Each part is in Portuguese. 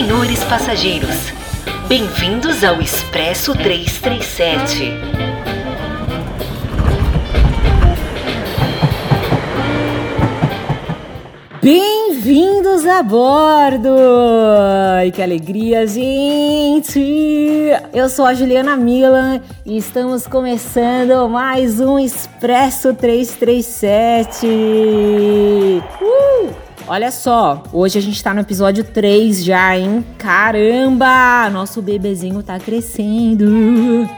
Senhores passageiros, bem-vindos ao Expresso 337. Bem-vindos a bordo! Ai, que alegria, gente! Eu sou a Juliana Milan e estamos começando mais um Expresso 337. Uh! Olha só, hoje a gente tá no episódio 3 já, hein? Caramba! Nosso bebezinho tá crescendo.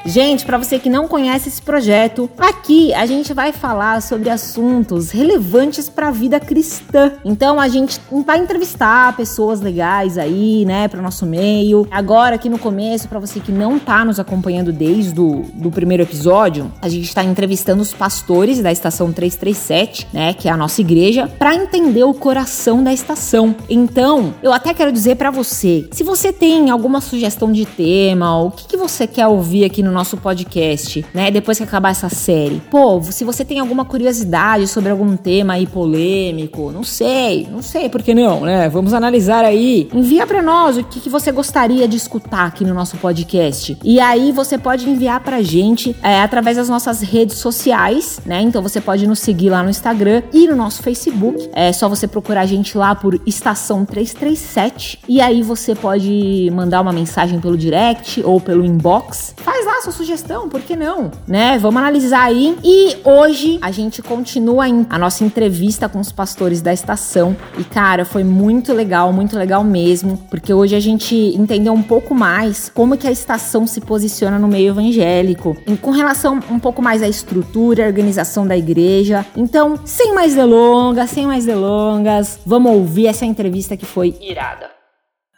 Gente, para você que não conhece esse projeto, aqui a gente vai falar sobre assuntos relevantes para a vida cristã. Então a gente vai entrevistar pessoas legais aí, né, para o nosso meio. Agora aqui no começo, para você que não tá nos acompanhando desde o do primeiro episódio, a gente tá entrevistando os pastores da estação 337, né, que é a nossa igreja, para entender o coração da estação. Então, eu até quero dizer para você, se você tem alguma sugestão de tema, o que, que você quer ouvir aqui no nosso podcast, né? Depois que acabar essa série. Pô, se você tem alguma curiosidade sobre algum tema aí polêmico, não sei, não sei por que não, né? Vamos analisar aí. Envia para nós o que, que você gostaria de escutar aqui no nosso podcast. E aí você pode enviar pra gente é, através das nossas redes sociais, né? Então você pode nos seguir lá no Instagram e no nosso Facebook. É só você procurar a gente lá por estação 337 e aí você pode mandar uma mensagem pelo direct ou pelo inbox. Faz lá sua sugestão, por que não? Né? Vamos analisar aí. E hoje a gente continua a nossa entrevista com os pastores da estação. E cara, foi muito legal, muito legal mesmo, porque hoje a gente entendeu um pouco mais como que a estação se posiciona no meio evangélico, com relação um pouco mais à estrutura, à organização da igreja. Então, sem mais delongas, sem mais delongas, Vamos ouvir essa entrevista que foi irada.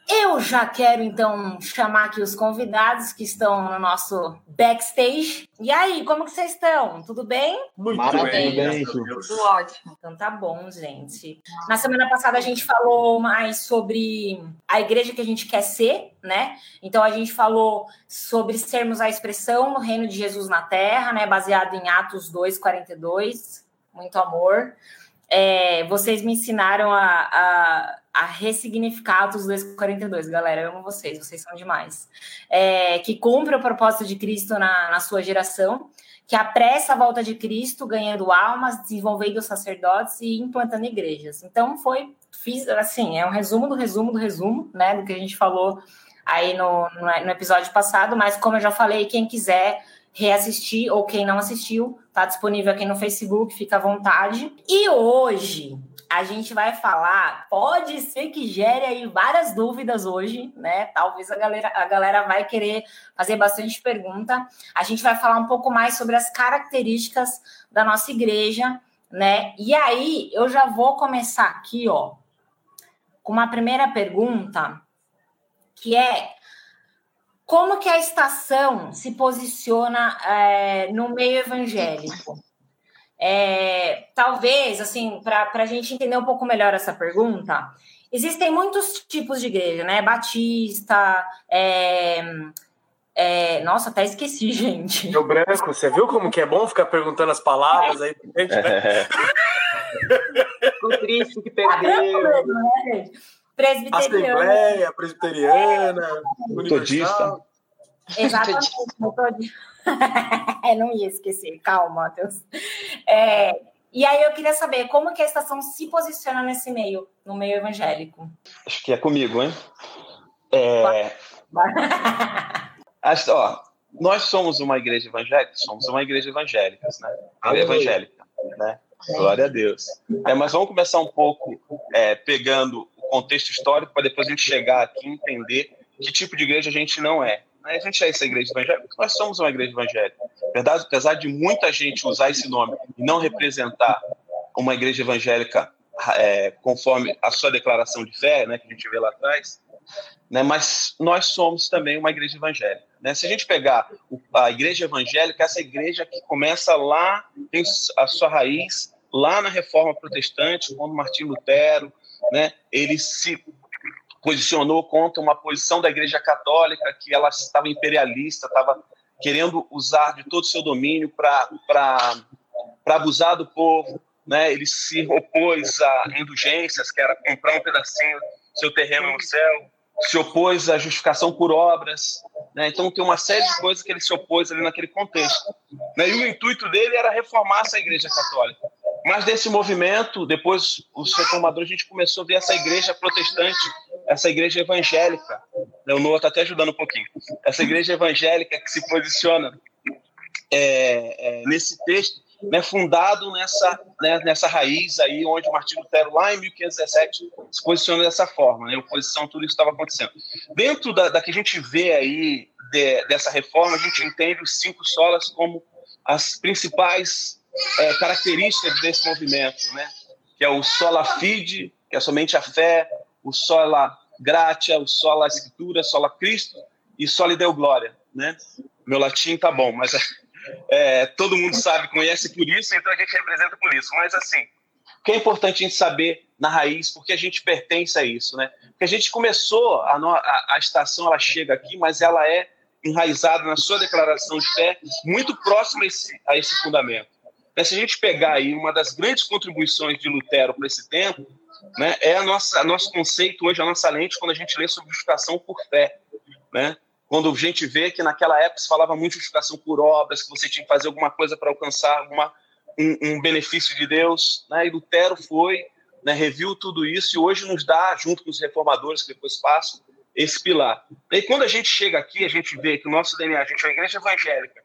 Eu já quero então chamar aqui os convidados que estão no nosso backstage. E aí, como que vocês estão? Tudo bem? Muito bem, bem. Tudo ótimo. Então tá bom, gente. Na semana passada a gente falou mais sobre a igreja que a gente quer ser, né? Então a gente falou sobre sermos a expressão no reino de Jesus na terra, né, baseado em Atos 2:42. Muito amor é, vocês me ensinaram a, a, a ressignificar os 242, galera. Eu amo vocês, vocês são demais. É, que cumpre o propósito de Cristo na, na sua geração, que apressa a volta de Cristo, ganhando almas, desenvolvendo sacerdotes e implantando igrejas. Então, foi, fiz, assim, é um resumo do resumo do resumo, né, do que a gente falou aí no, no, no episódio passado, mas como eu já falei, quem quiser reassistir ou quem não assistiu, tá disponível aqui no Facebook, fica à vontade. E hoje a gente vai falar, pode ser que gere aí várias dúvidas hoje, né? Talvez a galera, a galera vai querer fazer bastante pergunta. A gente vai falar um pouco mais sobre as características da nossa igreja, né? E aí eu já vou começar aqui, ó, com uma primeira pergunta, que é como que a estação se posiciona é, no meio evangélico? É, talvez, assim, para a gente entender um pouco melhor essa pergunta, existem muitos tipos de igreja, né? Batista, é, é, nossa, até esqueci, gente. Meu branco, você viu como que é bom ficar perguntando as palavras aí pra gente, né? Ficou triste que perdeu. Né, presbiteriana. Assembleia, presbiteriana, metodista. Exatamente, metodista. é, não ia esquecer, calma, Matheus. É, e aí eu queria saber como que a estação se posiciona nesse meio, no meio evangélico. Acho que é comigo, hein? É... Acho, ó, nós somos uma igreja evangélica, somos uma igreja evangélica, né? Evangélica, né? Glória a Deus. É, mas vamos começar um pouco é, pegando contexto histórico para depois a gente chegar aqui e entender que tipo de igreja a gente não é. A gente é essa igreja evangélica nós somos uma igreja evangélica. Verdade, apesar de muita gente usar esse nome e não representar uma igreja evangélica é, conforme a sua declaração de fé, né, que a gente vê lá atrás, né, mas nós somos também uma igreja evangélica. Né? Se a gente pegar a igreja evangélica, essa igreja que começa lá, tem a sua raiz lá na Reforma Protestante, quando Martim Lutero, né, ele se posicionou contra uma posição da Igreja Católica que ela estava imperialista, estava querendo usar de todo o seu domínio para abusar do povo. Né? Ele se opôs a indulgências, que era comprar um pedacinho do seu terreno no céu. se opôs à justificação por obras. Né? Então, tem uma série de coisas que ele se opôs ali naquele contexto. Né? E o intuito dele era reformar essa igreja católica. Mas desse movimento, depois os reformadores, a gente começou a ver essa igreja protestante, essa igreja evangélica. Noah está até ajudando um pouquinho. Essa igreja evangélica que se posiciona é, é, nesse texto né, fundado nessa, né, nessa raiz aí, onde Martinho Lutero, lá em 1517, se posiciona dessa forma, né, oposição tudo isso estava acontecendo. Dentro da, da, que a gente vê aí de, dessa reforma, a gente entende os cinco solas como as principais é, características desse movimento, né, que é o sola fide, que é somente a fé, o sola gratia, o sola escritura, sola Cristo e sola deu glória, né? Meu latim tá bom, mas é, todo mundo sabe, conhece por isso, então a gente representa por isso. Mas assim, o que é importante a gente saber na raiz, porque a gente pertence a isso, né? Porque a gente começou, a, a, a estação ela chega aqui, mas ela é enraizada na sua declaração de fé, muito próxima a esse, a esse fundamento. Se a gente pegar aí uma das grandes contribuições de Lutero para esse tempo, né, é a nossa, nosso conceito hoje, a nossa lente, quando a gente lê sobre justificação por fé. Né? quando a gente vê que naquela época se falava muito de justificação por obras, que você tinha que fazer alguma coisa para alcançar alguma, um, um, benefício de Deus, né? e Lutero foi, né, reviu tudo isso e hoje nos dá, junto com os reformadores que depois passam, esse pilar. E quando a gente chega aqui, a gente vê que o nosso DNA, a gente é uma igreja evangélica,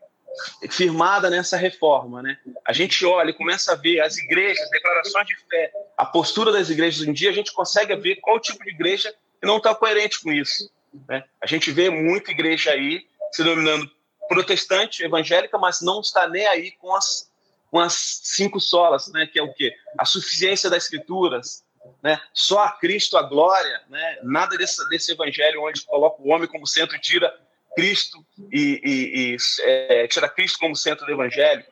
firmada nessa reforma, né? A gente olha e começa a ver as igrejas, declarações de fé, a postura das igrejas um dia, a gente consegue ver qual tipo de igreja que não está coerente com isso. Né? A gente vê muita igreja aí se denominando protestante, evangélica, mas não está nem aí com as, com as cinco solas, né? que é o quê? A suficiência das escrituras, né? só a Cristo a glória, né? nada desse, desse evangelho onde coloca o homem como centro e tira Cristo e, e, e é, tira Cristo como centro do evangelho.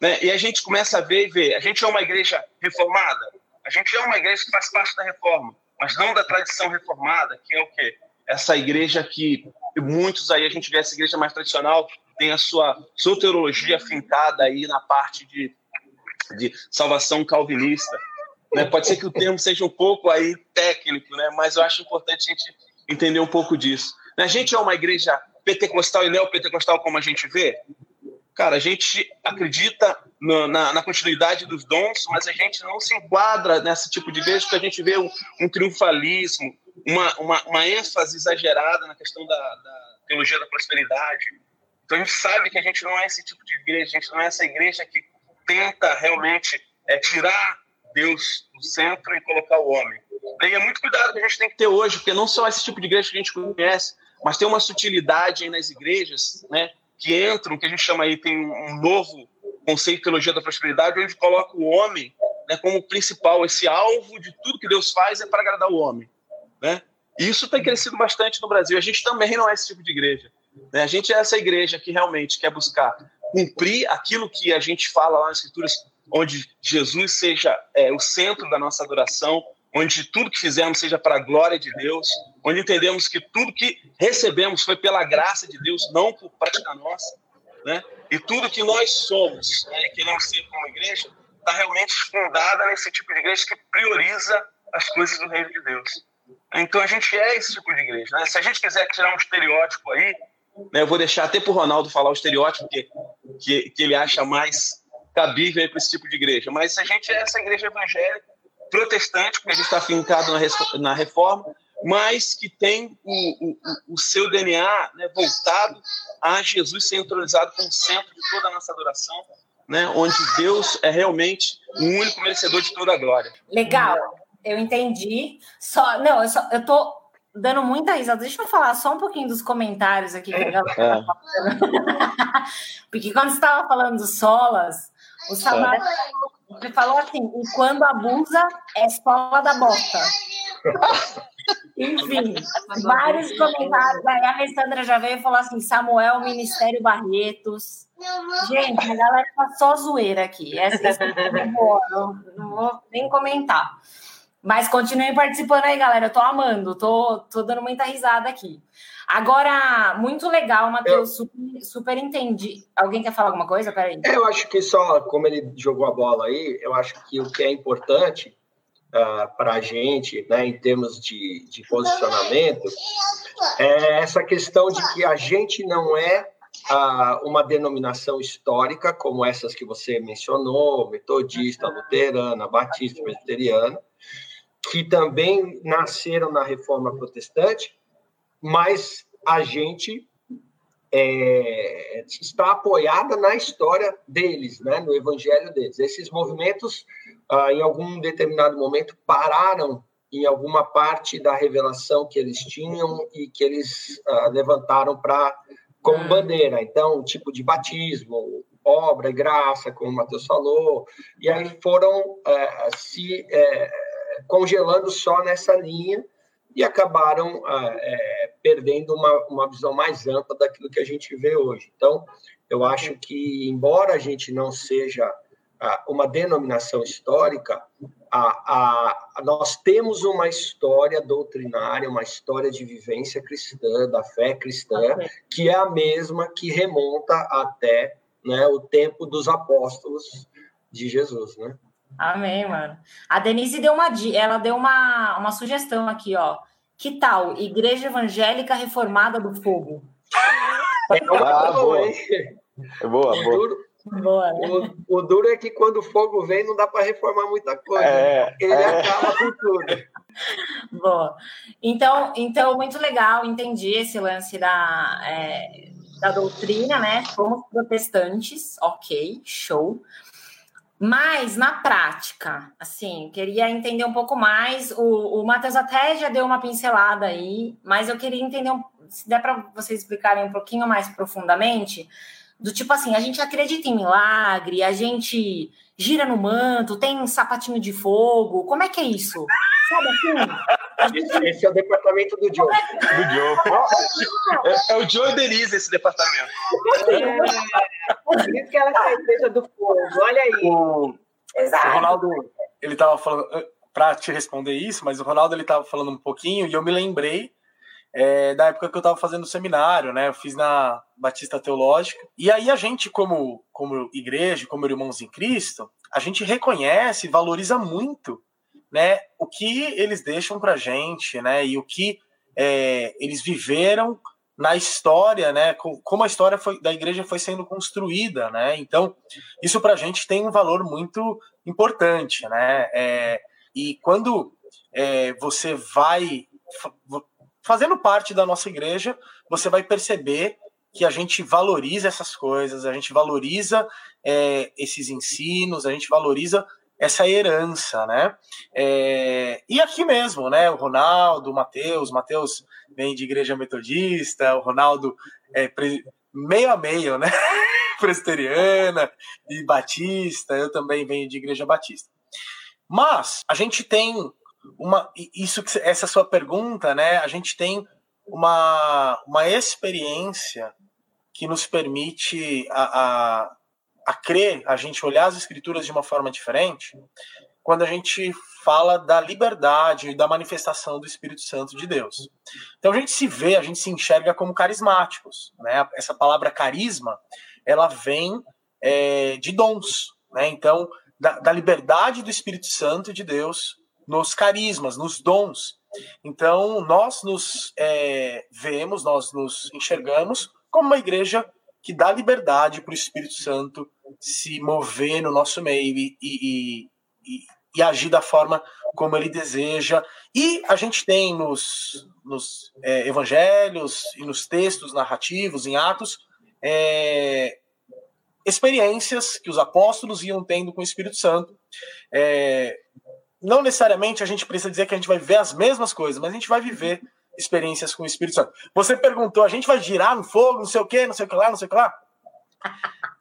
Né? E a gente começa a ver e ver, a gente é uma igreja reformada, a gente é uma igreja que faz parte da reforma, mas não da tradição reformada, que é o quê? essa igreja que muitos aí, a gente vê essa igreja mais tradicional, tem a sua soteriologia fincada aí na parte de, de salvação calvinista. Né? Pode ser que o termo seja um pouco aí técnico, né? mas eu acho importante a gente entender um pouco disso. A gente é uma igreja pentecostal e neopentecostal como a gente vê? Cara, a gente acredita no, na, na, continuidade dos dons, mas a gente não se enquadra nesse tipo de igreja porque a gente vê um, um triunfalismo, uma, uma, uma, ênfase exagerada na questão da, da, teologia da prosperidade. Então a gente sabe que a gente não é esse tipo de igreja, a gente não é essa igreja que tenta realmente é, tirar Deus do centro e colocar o homem. E é muito cuidado que a gente tem que ter hoje, porque não só esse tipo de igreja que a gente conhece, mas tem uma sutilidade aí nas igrejas, né, que entram, que a gente chama aí, tem um novo conceito de teologia da prosperidade, onde coloca o homem né, como principal, esse alvo de tudo que Deus faz é para agradar o homem. Né? E isso tem crescido bastante no Brasil. A gente também não é esse tipo de igreja. Né? A gente é essa igreja que realmente quer buscar cumprir aquilo que a gente fala lá nas Escrituras, onde Jesus seja é, o centro da nossa adoração, onde tudo que fizemos seja para a glória de Deus, onde entendemos que tudo que recebemos foi pela graça de Deus, não por prática nossa, né? E tudo que nós somos, né, que não ser como igreja, está realmente fundada nesse tipo de igreja que prioriza as coisas do reino de Deus. Então a gente é esse tipo de igreja. Né? Se a gente quiser tirar um estereótipo aí, né, eu vou deixar até para o Ronaldo falar o estereótipo que, que, que ele acha mais cabível para esse tipo de igreja. Mas a gente é essa igreja evangélica, protestante, porque a gente está fincado na, na reforma, mas que tem o, o, o seu DNA né, voltado a Jesus ser entronizado como centro de toda a nossa adoração, né, onde Deus é realmente o único merecedor de toda a glória. Legal eu entendi. Só, não, eu, só, eu tô dando muita risada. Deixa eu falar só um pouquinho dos comentários aqui que a galera tá falando. Porque quando você estava falando dos solas, o Samara você falou assim: e quando abusa, é escola da bota. Enfim, vários comentários. Aí a Alessandra já veio e falou assim: Samuel, Ministério Barretos. Gente, a galera tá só zoeira aqui. Essa, essa é boa, não, não vou nem comentar. Mas continuem participando aí, galera. Eu tô amando, tô, tô dando muita risada aqui. Agora, muito legal, Matheus, eu... super, super entendi. Alguém quer falar alguma coisa? Peraí. É, eu acho que só, como ele jogou a bola aí, eu acho que o que é importante uh, para a gente, né, em termos de, de posicionamento, é essa questão de que a gente não é uh, uma denominação histórica, como essas que você mencionou, metodista, luterana, batista, presbiteriana, que também nasceram na reforma protestante, mas a gente é, está apoiada na história deles, né, no evangelho deles. Esses movimentos, ah, em algum determinado momento, pararam em alguma parte da revelação que eles tinham e que eles ah, levantaram para como hum. bandeira. Então, tipo de batismo, obra e graça, como o Matheus falou, e aí foram é, se é, congelando só nessa linha e acabaram ah, é, perdendo uma, uma visão mais ampla daquilo que a gente vê hoje. Então, eu acho que, embora a gente não seja ah, uma denominação histórica, a, a, nós temos uma história doutrinária, uma história de vivência cristã, da fé cristã, que é a mesma que remonta até né, o tempo dos apóstolos de Jesus, né? Amém, mano. A Denise deu uma, ela deu uma, uma sugestão aqui, ó. Que tal Igreja Evangélica Reformada do Fogo? É ah, boa. É boa, boa. Duro, boa né? o, o, duro é que quando o fogo vem, não dá para reformar muita coisa. É, Ele é. acaba com tudo. Boa. Então, então, muito legal, entendi esse lance da, é, da doutrina, né? Somos protestantes, ok, show. Mas na prática, assim, queria entender um pouco mais. O, o Matheus até já deu uma pincelada aí, mas eu queria entender, um, se der para vocês explicarem um pouquinho mais profundamente, do tipo assim, a gente acredita em milagre, a gente gira no manto, tem um sapatinho de fogo, como é que é isso? Sabe assim? Esse é o departamento do Joe. Do Joe. É, é o Joe e Denise esse departamento. É, por isso que ela quer igreja do fogo. Olha aí. O, Exato. o Ronaldo, ele estava falando, eh, para te responder isso, mas o Ronaldo ele estava falando um pouquinho e eu me lembrei é, da época que eu estava fazendo seminário, né? Eu fiz na Batista Teológica. E aí a gente, como, como igreja, como irmãos em Cristo, a gente reconhece, valoriza muito né, o que eles deixam para gente, né, e o que é, eles viveram na história, né, como a história foi, da igreja foi sendo construída, né, então isso para a gente tem um valor muito importante, né, é, e quando é, você vai fazendo parte da nossa igreja, você vai perceber que a gente valoriza essas coisas, a gente valoriza é, esses ensinos, a gente valoriza essa herança, né? É, e aqui mesmo, né? O Ronaldo, o Matheus, Matheus vem de igreja metodista, o Ronaldo é meio a meio, né? Presteriana e batista, eu também venho de igreja batista. Mas a gente tem uma isso essa sua pergunta, né? A gente tem uma, uma experiência que nos permite a, a a crer, a gente olhar as escrituras de uma forma diferente, quando a gente fala da liberdade e da manifestação do Espírito Santo de Deus. Então a gente se vê, a gente se enxerga como carismáticos. Né? Essa palavra carisma, ela vem é, de dons. Né? Então, da, da liberdade do Espírito Santo de Deus nos carismas, nos dons. Então, nós nos é, vemos, nós nos enxergamos como uma igreja que dá liberdade para o Espírito Santo se mover no nosso meio e, e, e, e, agir da forma como ele deseja. E a gente tem nos, nos é, evangelhos e nos textos narrativos, em Atos, é, experiências que os apóstolos iam tendo com o Espírito Santo. É, não necessariamente a gente precisa dizer que a gente vai ver as mesmas coisas, mas a gente vai viver experiências com o Espírito Santo. Você perguntou, a gente vai girar no fogo, não sei o que, não sei o que lá, não sei o que lá.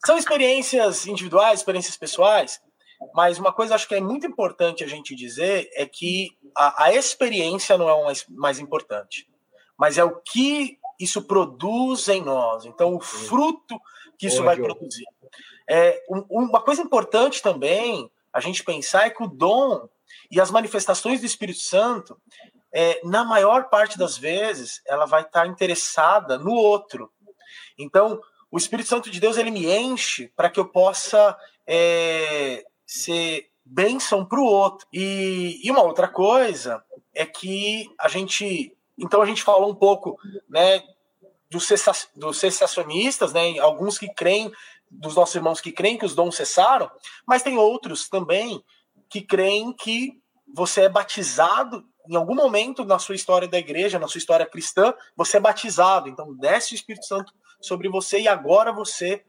São experiências individuais, experiências pessoais, mas uma coisa acho que é muito importante a gente dizer é que a, a experiência não é o mais, mais importante, mas é o que isso produz em nós. Então, o fruto que isso Boa, vai produzir. É, um, uma coisa importante também a gente pensar é que o dom e as manifestações do Espírito Santo é, na maior parte das vezes, ela vai estar tá interessada no outro. Então, o Espírito Santo de Deus ele me enche para que eu possa é, ser bênção para o outro. E, e uma outra coisa é que a gente. Então a gente falou um pouco né, dos, dos cessacionistas, né, alguns que creem, dos nossos irmãos que creem que os dons cessaram, mas tem outros também que creem que você é batizado em algum momento na sua história da igreja, na sua história cristã, você é batizado. Então desce o Espírito Santo sobre você e agora você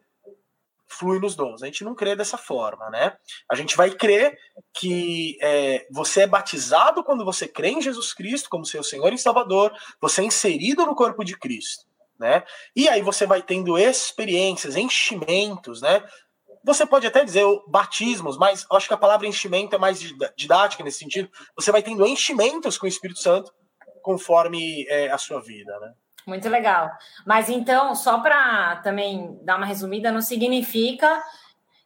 flui nos dons. A gente não crê dessa forma, né? A gente vai crer que é, você é batizado quando você crê em Jesus Cristo como seu Senhor e Salvador, você é inserido no corpo de Cristo, né? E aí você vai tendo experiências, enchimentos, né? Você pode até dizer batismos, mas acho que a palavra enchimento é mais didática nesse sentido. Você vai tendo enchimentos com o Espírito Santo conforme é, a sua vida, né? Muito legal. Mas então, só para também dar uma resumida, não significa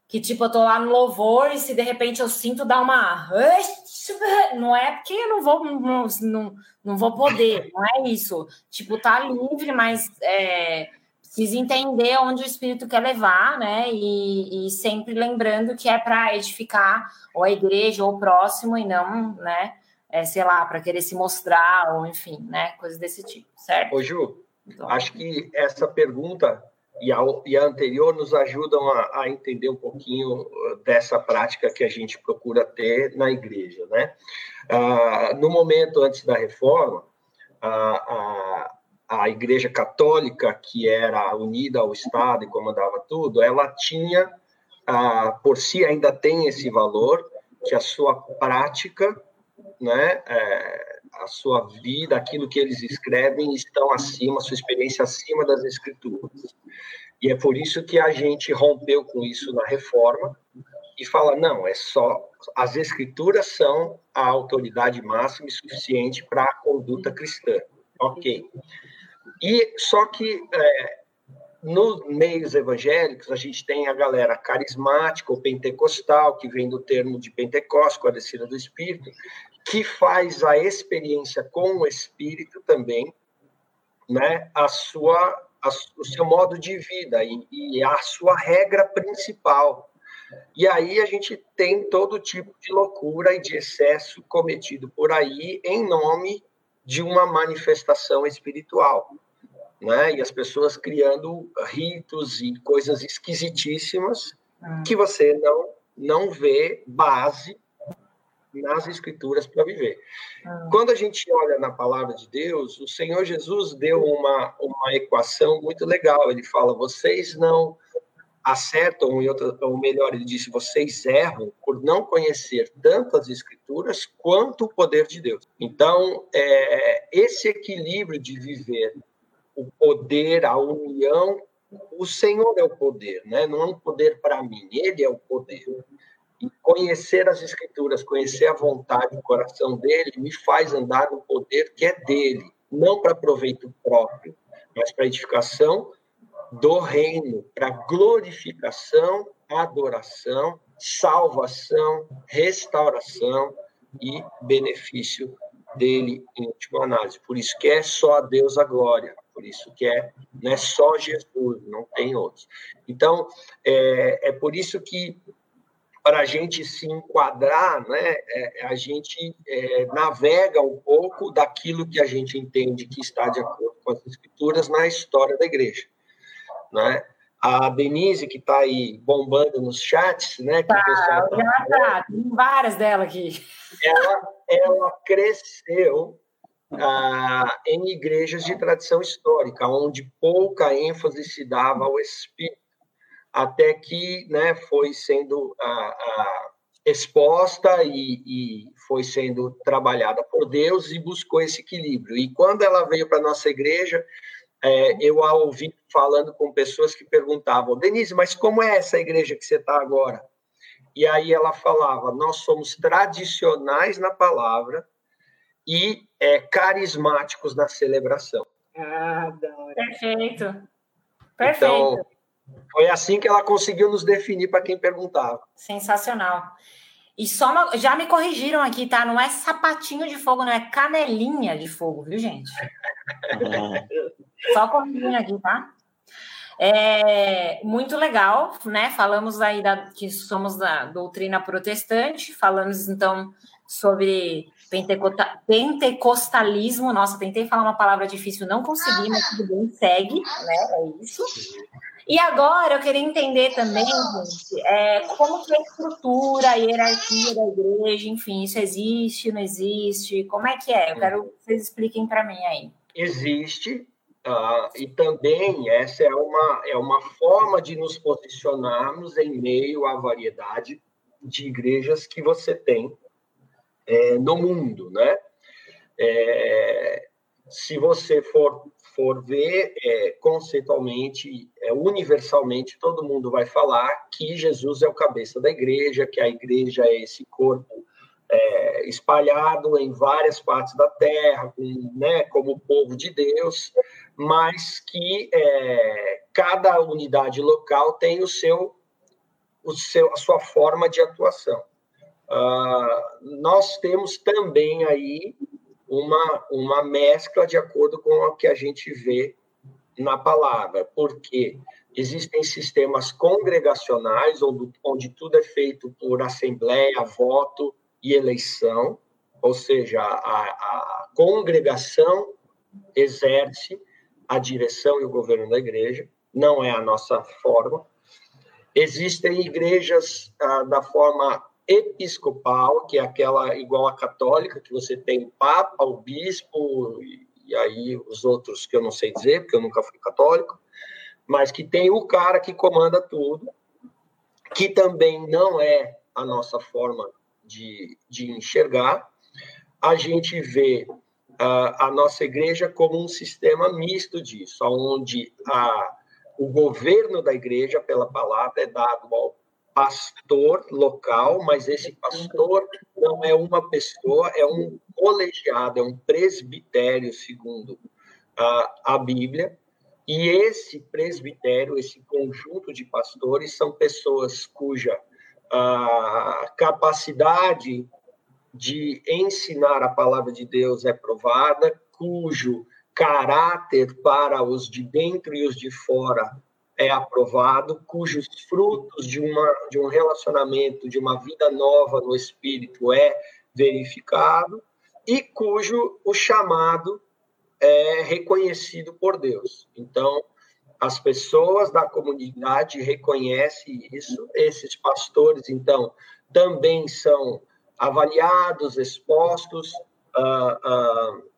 que, tipo, eu tô lá no louvor e se de repente eu sinto dar uma. Não é porque eu não vou, não, não, vou poder, não é isso. Tipo, tá livre, mas é, precisa entender onde o Espírito quer levar, né? E, e sempre lembrando que é para edificar ou a igreja ou o próximo e não, né? é, sei lá, para querer se mostrar, ou enfim, né? Coisas desse tipo, certo? Ô, Ju, então. acho que essa pergunta e a, e a anterior nos ajudam a, a, entender um pouquinho uh, dessa prática que a gente procura ter na igreja, né? Ah, no momento antes da reforma, a, a, a igreja católica, que era unida ao Estado e comandava tudo, ela tinha, ah, por si ainda tem esse valor, que a sua prática né, é, a sua vida, aquilo que eles escrevem estão acima, a sua experiência acima das escrituras. E é por isso que a gente rompeu com isso na reforma e fala não, é só as escrituras são a autoridade máxima e suficiente para a conduta cristã. Ok. E só que é, nos meios evangélicos, a gente tem a galera carismática ou pentecostal, que vem do termo de Pentecostes, com a descida do Espírito, que faz a experiência com o Espírito também, né, a sua, a, o seu modo de vida e, e a sua regra principal. E aí a gente tem todo tipo de loucura e de excesso cometido por aí em nome de uma manifestação espiritual. Né? E as pessoas criando ritos e coisas esquisitíssimas hum. que você não, não vê base nas escrituras para viver. Ah. Quando a gente olha na palavra de Deus, o Senhor Jesus deu uma, uma equação muito legal. Ele fala: vocês não acertam, ou melhor, ele disse: vocês erram por não conhecer tanto as escrituras quanto o poder de Deus. Então, é, esse equilíbrio de viver o poder, a união, o Senhor é o poder, né? não é um poder para mim, ele é o poder. E conhecer as Escrituras, conhecer a vontade, o coração dele, me faz andar no poder que é dele, não para proveito próprio, mas para edificação do reino, para glorificação, adoração, salvação, restauração e benefício dele em última análise. Por isso que é só a Deus a glória, por isso que é, não é só Jesus, não tem outros. Então, é, é por isso que para a gente se enquadrar, né, é, a gente é, navega um pouco daquilo que a gente entende que está de acordo com as escrituras na história da igreja. Né? A Denise, que está aí bombando nos chats, né? Que tá, pessoal tá tá, tem várias dela aqui. Ela, ela cresceu ah, em igrejas de tradição histórica, onde pouca ênfase se dava ao espírito até que né, foi sendo a, a exposta e, e, foi sendo trabalhada por Deus e buscou esse equilíbrio. E quando ela veio para a nossa igreja, é, eu a ouvi falando com pessoas que perguntavam, Denise, mas como é essa igreja que você está agora? E aí ela falava, nós somos tradicionais na palavra e é, carismáticos na celebração. Ah, Perfeito. Perfeito. Então, foi assim que ela conseguiu nos definir para quem perguntava. Sensacional. E só uma, já me corrigiram aqui, tá? Não é sapatinho de fogo, não é canelinha de fogo, viu, gente? só corrigindo aqui, tá? É muito legal, né? Falamos aí da, que somos da doutrina protestante, falamos então sobre pentecostalismo. Nossa, tentei falar uma palavra difícil, não consegui, mas tudo bem, segue, né? É isso. E agora eu queria entender também, gente, é, como que é a estrutura, a hierarquia da igreja, enfim, isso existe, não existe? Como é que é? Eu quero que vocês expliquem para mim aí. Existe, uh, e também essa é uma, é uma forma de nos posicionarmos em meio à variedade de igrejas que você tem é, no mundo, né? É, se você for, for ver é, conceitualmente, é, universalmente, todo mundo vai falar que Jesus é o cabeça da igreja, que a igreja é esse corpo é, espalhado em várias partes da terra, com, né, como povo de Deus, mas que é, cada unidade local tem o seu, o seu, a sua forma de atuação. Uh, nós temos também aí uma, uma mescla de acordo com o que a gente vê na palavra, porque existem sistemas congregacionais, onde, onde tudo é feito por assembleia, voto e eleição, ou seja, a, a congregação exerce a direção e o governo da igreja, não é a nossa forma. Existem igrejas ah, da forma episcopal, que é aquela igual à católica, que você tem o papa, o bispo, e aí os outros que eu não sei dizer, porque eu nunca fui católico, mas que tem o cara que comanda tudo, que também não é a nossa forma de, de enxergar. A gente vê uh, a nossa igreja como um sistema misto disso, onde a, o governo da igreja, pela palavra, é dado ao pastor local, mas esse pastor não é uma pessoa, é um colegiado, é um presbitério, segundo a, a Bíblia. E esse presbitério, esse conjunto de pastores, são pessoas cuja a capacidade de ensinar a palavra de Deus é provada, cujo caráter para os de dentro e os de fora é aprovado, cujos frutos de, uma, de um relacionamento, de uma vida nova no espírito é verificado e cujo o chamado é reconhecido por Deus. Então, as pessoas da comunidade reconhecem isso, esses pastores, então, também são avaliados, expostos, uh, uh,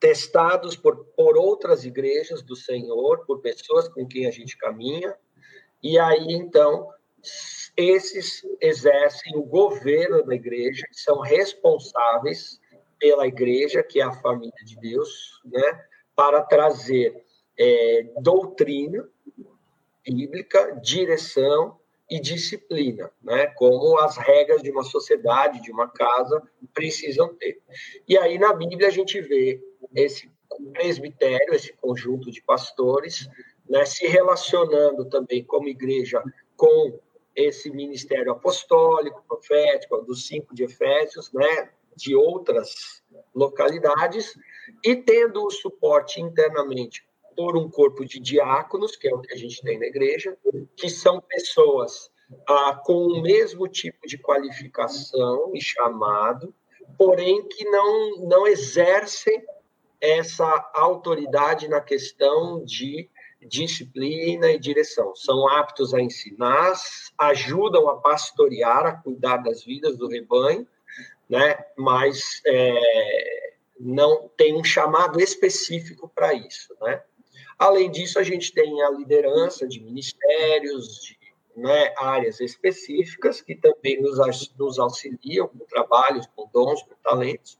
testados por, por outras igrejas do Senhor, por pessoas com quem a gente caminha, e aí então esses exercem o governo da igreja, são responsáveis pela igreja, que é a família de Deus, né, para trazer é, doutrina bíblica, direção e disciplina, né? Como as regras de uma sociedade, de uma casa precisam ter. E aí na Bíblia a gente vê esse presbitério, esse conjunto de pastores, né, se relacionando também como igreja com esse ministério apostólico, profético, dos cinco de Efésios, né, de outras localidades, e tendo o suporte internamente por um corpo de diáconos, que é o que a gente tem na igreja, que são pessoas ah, com o mesmo tipo de qualificação e chamado, porém que não, não exercem essa autoridade na questão de disciplina e direção. São aptos a ensinar, ajudam a pastorear, a cuidar das vidas do rebanho, né? mas é, não tem um chamado específico para isso. Né? Além disso, a gente tem a liderança de ministérios, de né, áreas específicas, que também nos, nos auxiliam com trabalhos, com dons, com talentos.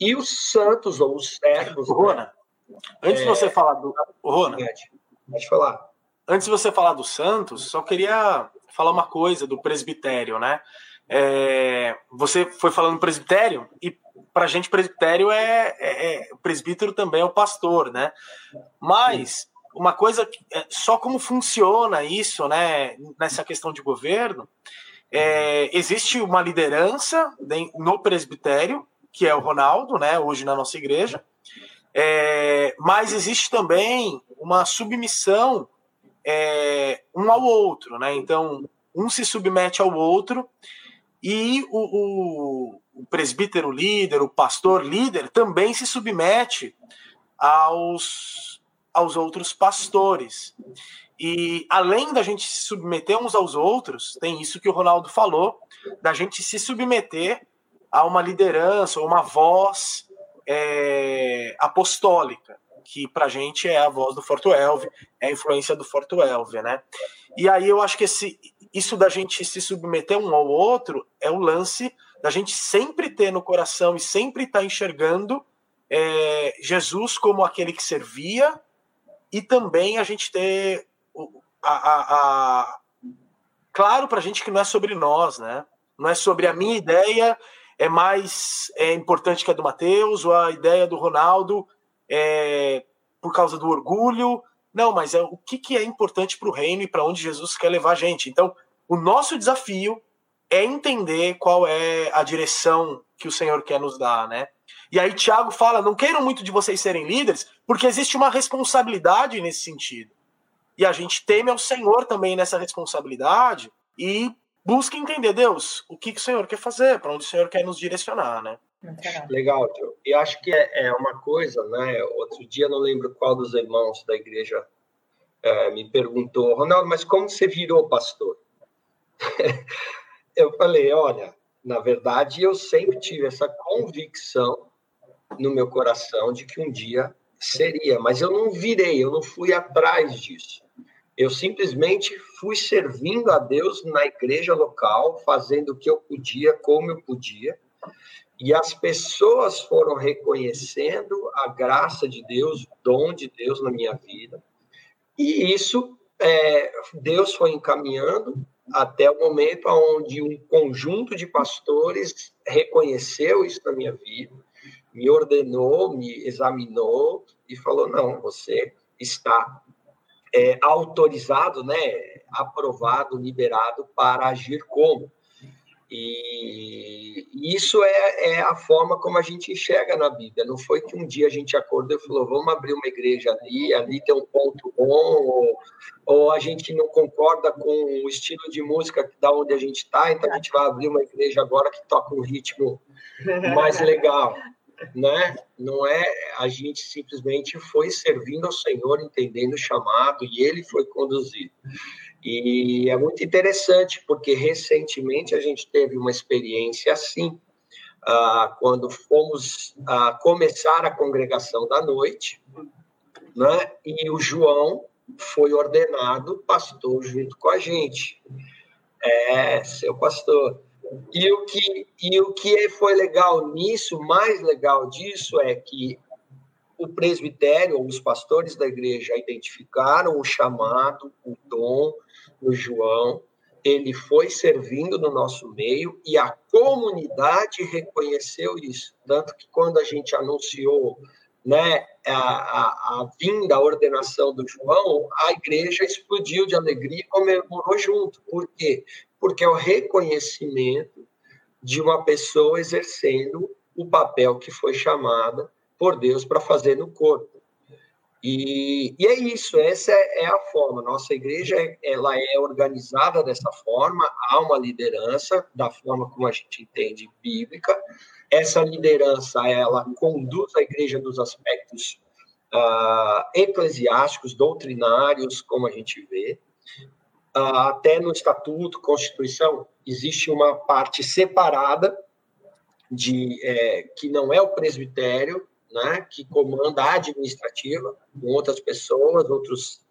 E os santos, ou os servos. Né, Rona, né? antes é... de você falar do. Rona, pode falar. Antes de você falar dos santos, só queria falar uma coisa do presbitério, né? É, você foi falando presbitério e para a gente presbitério é, é, é, o presbítero também é o pastor, né? Mas uma coisa é, só como funciona isso, né? Nessa questão de governo, é, existe uma liderança no presbitério que é o Ronaldo, né? Hoje na nossa igreja, é, mas existe também uma submissão é, um ao outro, né? Então, um se submete ao outro e o, o, o presbítero líder, o pastor líder, também se submete aos, aos outros pastores. E além da gente se submeter uns aos outros, tem isso que o Ronaldo falou, da gente se submeter a uma liderança, uma voz é, apostólica, que para a gente é a voz do Forto Elve, é a influência do Forto Elve, né? E aí eu acho que esse, isso da gente se submeter um ao outro é o lance da gente sempre ter no coração e sempre estar tá enxergando é, Jesus como aquele que servia e também a gente ter a, a, a claro para a gente que não é sobre nós, né? Não é sobre a minha ideia é mais é, importante que a do Matheus, ou a ideia do Ronaldo é, por causa do orgulho. Não, mas é o que, que é importante para o reino e para onde Jesus quer levar a gente. Então, o nosso desafio é entender qual é a direção que o Senhor quer nos dar, né? E aí Tiago fala: não queiram muito de vocês serem líderes, porque existe uma responsabilidade nesse sentido. E a gente teme ao Senhor também nessa responsabilidade e busca entender, Deus, o que, que o Senhor quer fazer, para onde o Senhor quer nos direcionar, né? Legal, tio. E acho que é, é, uma coisa, né? Outro dia, não lembro qual dos irmãos da igreja é, me perguntou, Ronaldo, mas como você virou pastor? eu falei, olha, na verdade, eu sempre tive essa convicção no meu coração de que um dia seria, mas eu não virei, eu não fui atrás disso. Eu simplesmente fui servindo a Deus na igreja local, fazendo o que eu podia, como eu podia, e as pessoas foram reconhecendo a graça de Deus, o dom de Deus na minha vida, e isso é, Deus foi encaminhando até o momento onde um conjunto de pastores reconheceu isso na minha vida, me ordenou, me examinou e falou: não, você está é, autorizado, né, aprovado, liberado para agir como. E isso é, é, a forma como a gente enxerga na Bíblia. Não foi que um dia a gente acordou e falou, vamos abrir uma igreja ali, ali tem um ponto bom, ou, ou a gente não concorda com o estilo de música da onde a gente está, então a gente vai abrir uma igreja agora que toca um ritmo mais legal né? Não é a gente simplesmente foi servindo ao Senhor, entendendo o chamado e ele foi conduzido. E é muito interessante porque recentemente a gente teve uma experiência assim, ah, quando fomos ah, começar a congregação da noite, né? E o João foi ordenado pastor junto com a gente. É, seu pastor. E o que, e o que foi legal nisso, mais legal disso, é que o presbitério, os pastores da igreja identificaram o chamado, o dom do João, ele foi servindo no nosso meio e a comunidade reconheceu isso. Tanto que quando a gente anunciou né, a, a, a vinda, a ordenação do João, a igreja explodiu de alegria e comemorou junto. Por quê? Porque é o reconhecimento de uma pessoa exercendo o papel que foi chamada por Deus para fazer no corpo. E, e, é isso, essa é, é a forma. Nossa igreja ela é organizada dessa forma, há uma liderança da forma como a gente entende bíblica. Essa liderança ela conduz a igreja nos aspectos uh, eclesiásticos, doutrinários, como a gente vê. Ah, até no Estatuto, Constituição, existe uma parte separada de é, que não é o presbitério, né, que comanda a administrativa, com outras pessoas, outros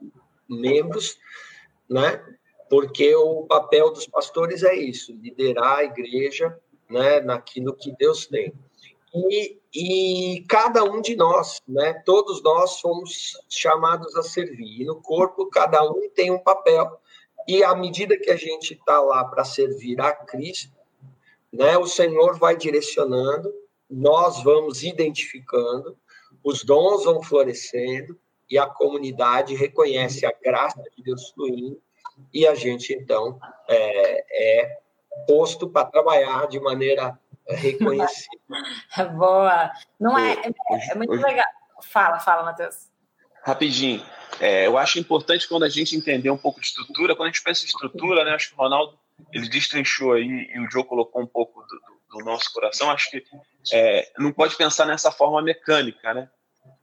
membros, né, porque o papel dos pastores é isso, liderar a igreja, né, naquilo que Deus tem. E, e cada um de nós, né, todos nós somos chamados a servir. E no corpo, cada um tem um papel e à medida que a gente está lá para servir a Cristo, né, o Senhor vai direcionando, nós vamos identificando, os dons vão florescendo e a comunidade reconhece a graça de Deus fluindo e a gente então é, é posto para trabalhar de maneira reconhecida. Boa. Não é, é, é muito legal. Fala, fala, Matheus. Rapidinho. É, eu acho importante quando a gente entender um pouco de estrutura, quando a gente pensa em estrutura, né, acho que o Ronaldo ele destrinchou aí e o Joe colocou um pouco do, do nosso coração. Acho que é, não pode pensar nessa forma mecânica, né?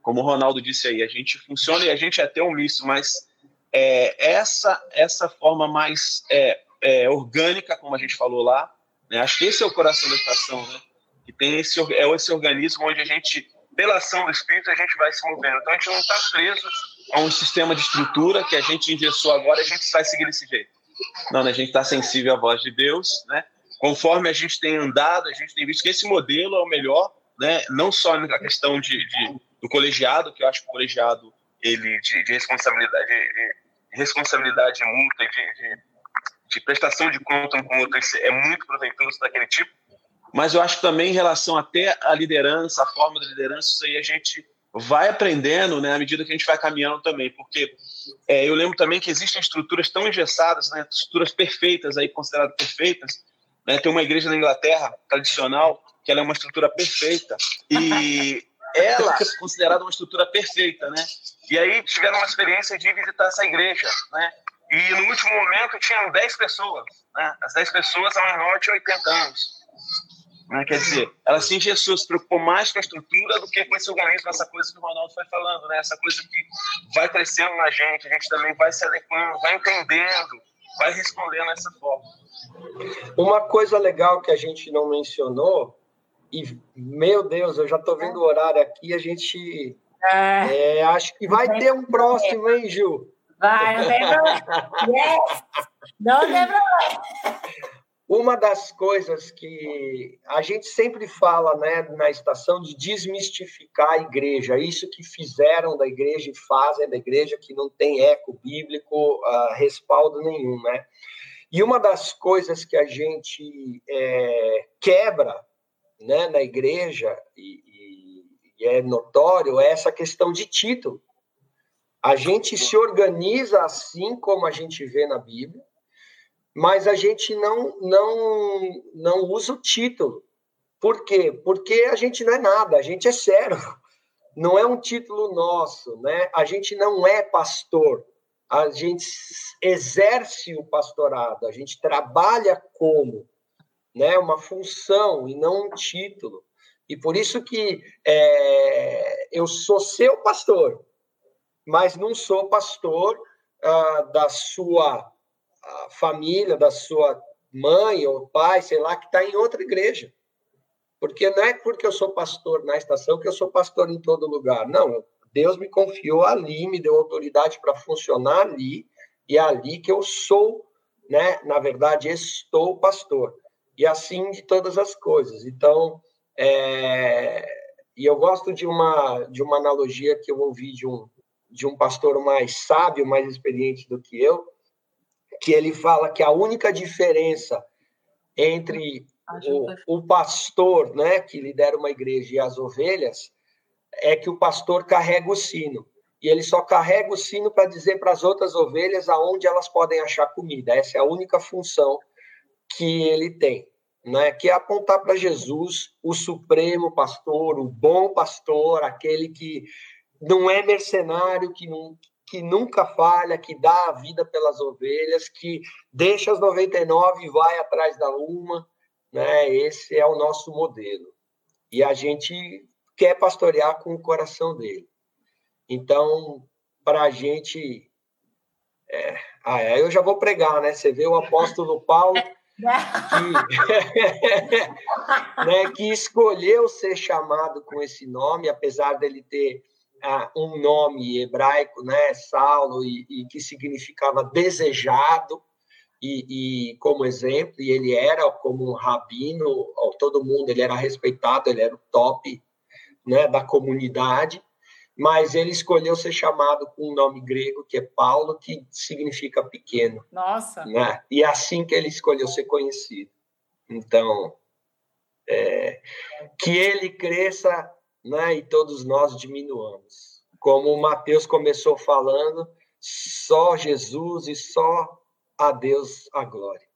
Como o Ronaldo disse aí, a gente funciona e a gente é até omisso, mas é, essa essa forma mais é, é, orgânica, como a gente falou lá, né? acho que esse é o coração da estação, né? Que tem esse é esse organismo onde a gente pela ação do Espírito, a gente vai se movendo. Então, a gente não está preso a um sistema de estrutura que a gente engessou agora a gente vai seguir desse jeito. Não, né? a gente está sensível à voz de Deus, né? Conforme a gente tem andado, a gente tem visto que esse modelo é o melhor, né? Não só na questão de, de do colegiado, que eu acho que o colegiado ele de, de responsabilidade, de, responsabilidade mútua, de, de, prestação de conta com o outro, é muito proveitoso daquele tipo mas eu acho que também em relação até à liderança, a forma de liderança, isso aí a gente vai aprendendo né, à medida que a gente vai caminhando também, porque é, eu lembro também que existem estruturas tão engessadas, né, estruturas perfeitas, aí consideradas perfeitas, né, tem uma igreja na Inglaterra, tradicional, que ela é uma estrutura perfeita, e ela é considerada uma estrutura perfeita, né, e aí tiveram uma experiência de visitar essa igreja, né, e no último momento tinham 10 pessoas, né, as 10 pessoas menor de 80 anos, né? Quer dizer, ela se engessou, se preocupou mais com a estrutura do que com esse organismo, essa coisa que o Ronaldo foi falando, né? essa coisa que vai crescendo na gente, a gente também vai se adequando, vai entendendo, vai respondendo dessa forma. Uma coisa legal que a gente não mencionou, e meu Deus, eu já estou vendo o horário aqui, a gente. É, é, acho que vai ter um próximo, hein, Gil? Vai, não tem problema. Yes! Não tem problema. Uma das coisas que a gente sempre fala né, na estação de desmistificar a igreja, isso que fizeram da igreja e fazem da igreja, que não tem eco bíblico, uh, respaldo nenhum. Né? E uma das coisas que a gente é, quebra né, na igreja, e, e, e é notório, é essa questão de título. A gente se organiza assim como a gente vê na Bíblia, mas a gente não, não, não usa o título. Por quê? Porque a gente não é nada, a gente é servo. Não é um título nosso, né? A gente não é pastor. A gente exerce o pastorado, a gente trabalha como, né? Uma função e não um título. E por isso que é, eu sou seu pastor, mas não sou pastor ah, da sua a família da sua mãe ou pai, sei lá, que está em outra igreja. Porque não é porque eu sou pastor na estação que eu sou pastor em todo lugar. Não, Deus me confiou ali, me deu autoridade para funcionar ali, e é ali que eu sou, né? Na verdade, estou pastor. E assim de todas as coisas. Então, é... e eu gosto de uma, de uma analogia que eu ouvi de um, de um pastor mais sábio, mais experiente do que eu, que ele fala que a única diferença entre o, o, pastor, né, que lidera uma igreja e as ovelhas, é que o pastor carrega o sino. E ele só carrega o sino para dizer para as outras ovelhas aonde elas podem achar comida. Essa é a única função que ele tem, né? Que é apontar para Jesus, o supremo pastor, o bom pastor, aquele que não é mercenário, que não, que nunca falha, que dá a vida pelas ovelhas, que deixa as 99 e vai atrás da uma, né? Esse é o nosso modelo. E a gente quer pastorear com o coração dele. Então, para a gente. É... Ah, é, eu já vou pregar, né? Você vê o apóstolo Paulo. Que, né, que escolheu ser chamado com esse nome, apesar dele ter um nome hebraico, né, Saulo, e, e que significava desejado, e, e, como exemplo, e ele era como um rabino, todo mundo, ele era respeitado, ele era o top né, da comunidade, mas ele escolheu ser chamado com um nome grego, que é Paulo, que significa pequeno. Nossa! Né? E é assim que ele escolheu ser conhecido. Então, é, que ele cresça né, e todos nós diminuamos. Como o Mateus começou falando, só Jesus e só a Deus a glória.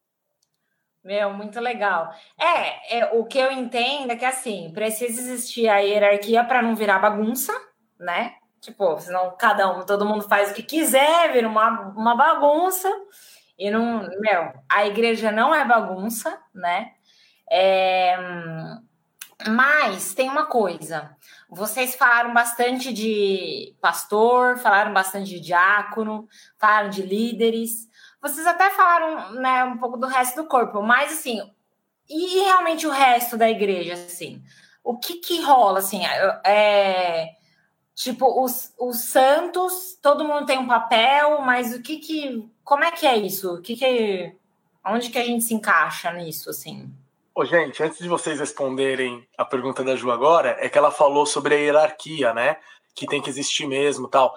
Meu, muito legal. É, é, o que eu entendo é que assim, precisa existir a hierarquia para não virar bagunça, né? Tipo, senão cada um, todo mundo faz o que quiser, vira uma, uma bagunça. E não, meu, a igreja não é bagunça, né? É, mas tem uma coisa. Vocês falaram bastante de pastor, falaram bastante de diácono, falaram de líderes. Vocês até falaram, né, um pouco do resto do corpo, mas assim, e realmente o resto da igreja, assim, o que que rola, assim, é, tipo, os, os santos, todo mundo tem um papel, mas o que que, como é que é isso? O que que, onde que a gente se encaixa nisso, assim? Ô, gente, antes de vocês responderem a pergunta da Ju agora, é que ela falou sobre a hierarquia, né? Que tem que existir mesmo tal.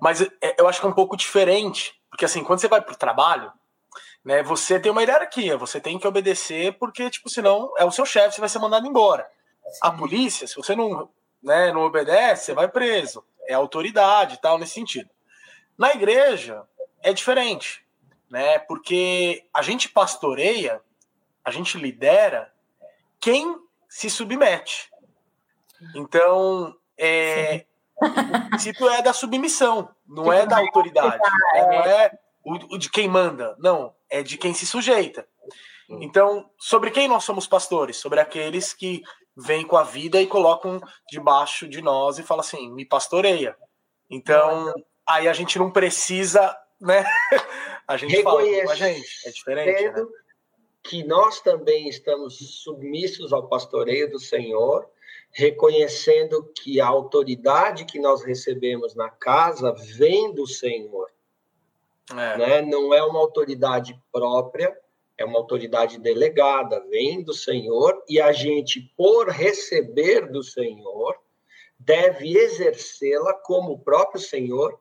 Mas é, eu acho que é um pouco diferente, porque assim, quando você vai pro trabalho, né, você tem uma hierarquia, você tem que obedecer, porque, tipo, senão é o seu chefe, você vai ser mandado embora. Sim. A polícia, se você não, né, não obedece, você vai preso. É autoridade e tal, nesse sentido. Na igreja, é diferente, né? Porque a gente pastoreia a gente lidera quem se submete. Então, é, o princípio é da submissão, não é da autoridade, né? não é o, o de quem manda, não, é de quem se sujeita. Então, sobre quem nós somos pastores? Sobre aqueles que vêm com a vida e colocam debaixo de nós e falam assim: me pastoreia. Então, aí a gente não precisa, né? A gente fala com a gente, é diferente. Né? Que nós também estamos submissos ao pastoreio do Senhor, reconhecendo que a autoridade que nós recebemos na casa vem do Senhor. É. Né? Não é uma autoridade própria, é uma autoridade delegada, vem do Senhor, e a gente, por receber do Senhor, deve exercê-la como o próprio Senhor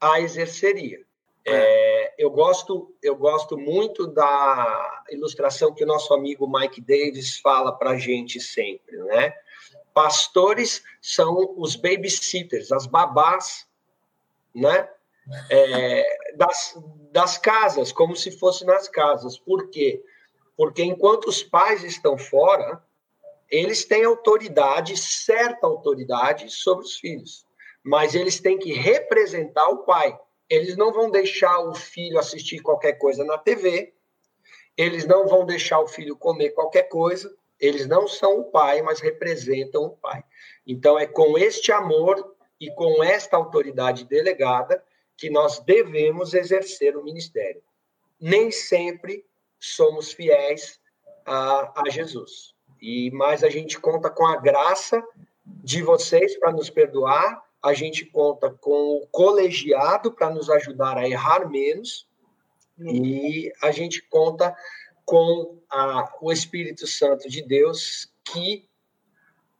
a exerceria. É, eu gosto eu gosto muito da ilustração que o nosso amigo Mike Davis fala para a gente sempre, né? Pastores são os babysitters, as babás, né? É, das, das casas, como se fosse nas casas. Por quê? Porque enquanto os pais estão fora, eles têm autoridade, certa autoridade sobre os filhos, mas eles têm que representar o pai. Eles não vão deixar o filho assistir qualquer coisa na TV, eles não vão deixar o filho comer qualquer coisa, eles não são o pai, mas representam o pai. Então, é com este amor e com esta autoridade delegada que nós devemos exercer o ministério. Nem sempre somos fiéis a, a Jesus. E mas a gente conta com a graça de vocês para nos perdoar a gente conta com o colegiado para nos ajudar a errar menos, e a gente conta com a, o Espírito Santo de Deus, que,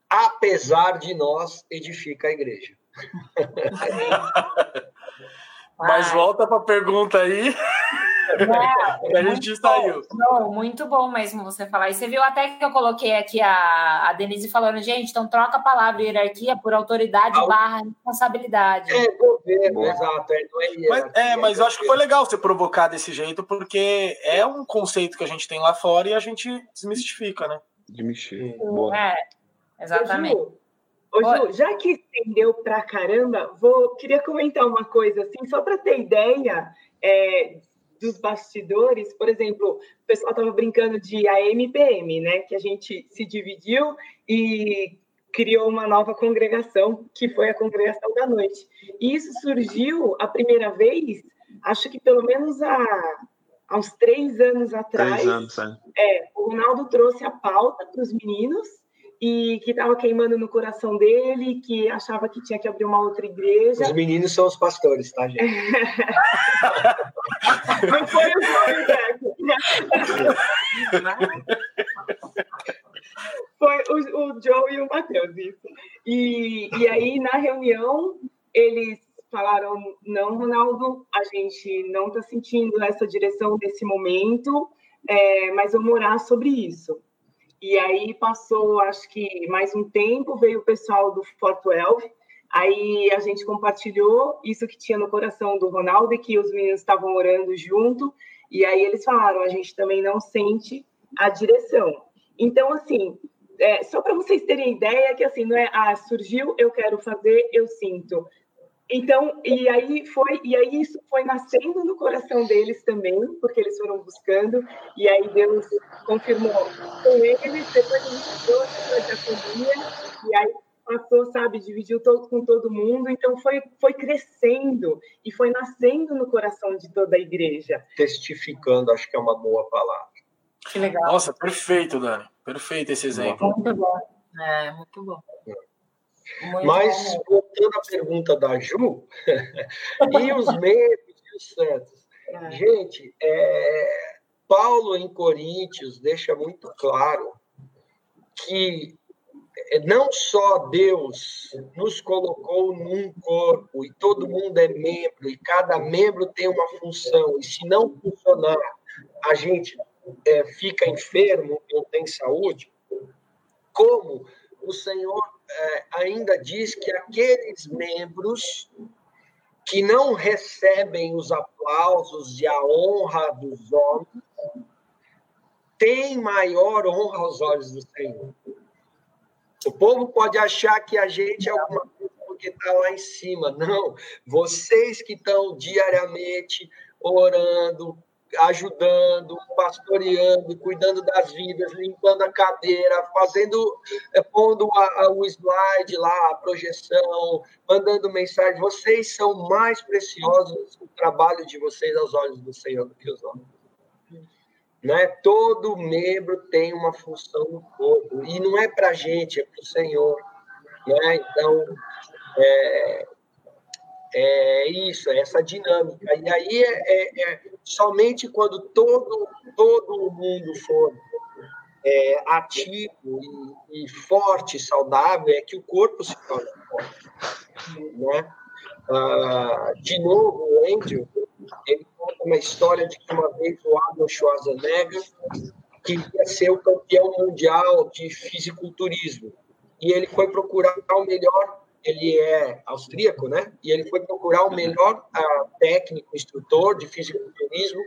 apesar de nós, edifica a igreja. Mas volta para a pergunta aí. É, a gente saiu. Não, muito bom mesmo você falar. E você viu até que eu coloquei aqui a, a Denise falando, gente, então troca a palavra hierarquia por autoridade Al... barra responsabilidade. É, governo, exato. É, é, mas, é, mas eu acho que foi legal você provocar desse jeito, porque é um conceito que a gente tem lá fora e a gente desmistifica, né? Desmistifica. É, exatamente. Ô, Ju, já que estendeu pra caramba, vou, queria comentar uma coisa assim, só para ter ideia é, dos bastidores, por exemplo, o pessoal estava brincando de AMPM, né? Que a gente se dividiu e criou uma nova congregação, que foi a congregação da noite. E isso surgiu a primeira vez, acho que pelo menos há, há uns três anos atrás. Três anos, é. é o Ronaldo trouxe a pauta para os meninos e que estava queimando no coração dele, que achava que tinha que abrir uma outra igreja. Os meninos são os pastores, tá, gente? Não foi o Foi o, o Joe e o Matheus, isso. E, e aí, na reunião, eles falaram: não, Ronaldo, a gente não está sentindo essa direção nesse momento, é, mas vamos orar sobre isso. E aí passou, acho que mais um tempo, veio o pessoal do Fort 12, aí a gente compartilhou isso que tinha no coração do Ronaldo que os meninos estavam orando junto, e aí eles falaram, a gente também não sente a direção. Então, assim, é, só para vocês terem ideia que assim, não é, ah, surgiu, eu quero fazer, eu sinto. Então, e aí foi, e aí isso foi nascendo no coração deles também, porque eles foram buscando, e aí Deus confirmou com eles, depois a gente trouxe a família, e aí passou, sabe, dividiu todo, com todo mundo, então foi, foi crescendo e foi nascendo no coração de toda a igreja. Testificando, acho que é uma boa palavra. Que legal. Nossa, perfeito, Dani. Perfeito esse exemplo. Muito bom. É, muito bom. Muito Mas, bom. voltando à pergunta da Ju, e os membros e os santos? É. Gente, é, Paulo em Coríntios deixa muito claro que não só Deus nos colocou num corpo e todo mundo é membro e cada membro tem uma função e se não funcionar a gente é, fica enfermo, não tem saúde, como o Senhor é, ainda diz que aqueles membros que não recebem os aplausos e a honra dos homens têm maior honra aos olhos do Senhor. O povo pode achar que a gente é alguma coisa porque está lá em cima. Não, vocês que estão diariamente orando, ajudando, pastoreando, cuidando das vidas, limpando a cadeira, fazendo, é, pondo a, a, o slide lá, a projeção, mandando mensagem. Vocês são mais preciosos o trabalho de vocês aos olhos do Senhor do que os homens. Né? Todo membro tem uma função no corpo e não é para gente, é para o Senhor. Né? Então, é, é isso, é essa dinâmica. E aí é, é, é somente quando todo, todo mundo for é, ativo e, e, forte, saudável, é que o corpo se torna forte. Né? Ah, de novo, o Andrew, ele conta uma história de que uma vez o Arnold Schwarzenegger queria ser o campeão mundial de fisiculturismo. E ele foi procurar o melhor ele é austríaco, né? E ele foi procurar o melhor uh, técnico, instrutor de fisiculturismo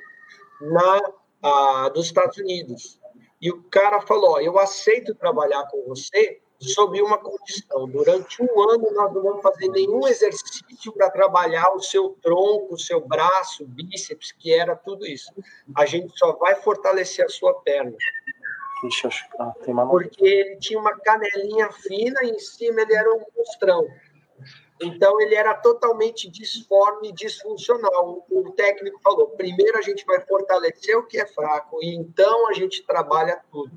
na uh, dos Estados Unidos. E o cara falou: eu aceito trabalhar com você sob uma condição. Durante um ano nós não vamos fazer nenhum exercício para trabalhar o seu tronco, o seu braço, bíceps, que era tudo isso. A gente só vai fortalecer a sua perna. Acho que ah, tem uma... Porque ele tinha uma canelinha fina e em cima ele era um monstrão. Então ele era totalmente disforme e disfuncional. O técnico falou: primeiro a gente vai fortalecer o que é fraco, e então a gente trabalha tudo.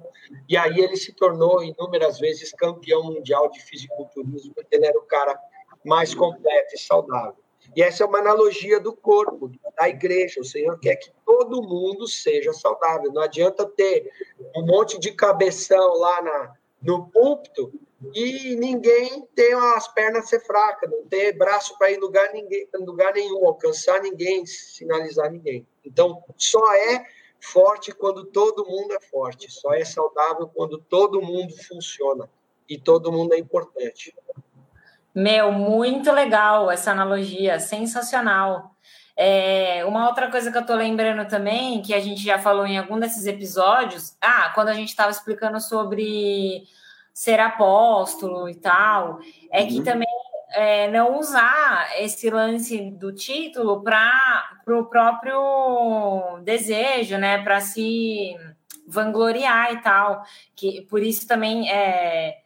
E aí ele se tornou inúmeras vezes campeão mundial de fisiculturismo, porque ele era o cara mais completo e saudável. E essa é uma analogia do corpo, da igreja. O Senhor quer que todo mundo seja saudável. Não adianta ter um monte de cabeção lá na, no púlpito e ninguém ter as pernas ser fracas, não ter braço para ir em lugar, ninguém, lugar nenhum, alcançar ninguém, sinalizar ninguém. Então, só é forte quando todo mundo é forte, só é saudável quando todo mundo funciona e todo mundo é importante. Meu, muito legal essa analogia, sensacional. É, uma outra coisa que eu tô lembrando também, que a gente já falou em algum desses episódios, ah, quando a gente estava explicando sobre ser apóstolo e tal, é que uhum. também é, não usar esse lance do título para o próprio desejo, né? Para se vangloriar e tal. Que por isso também é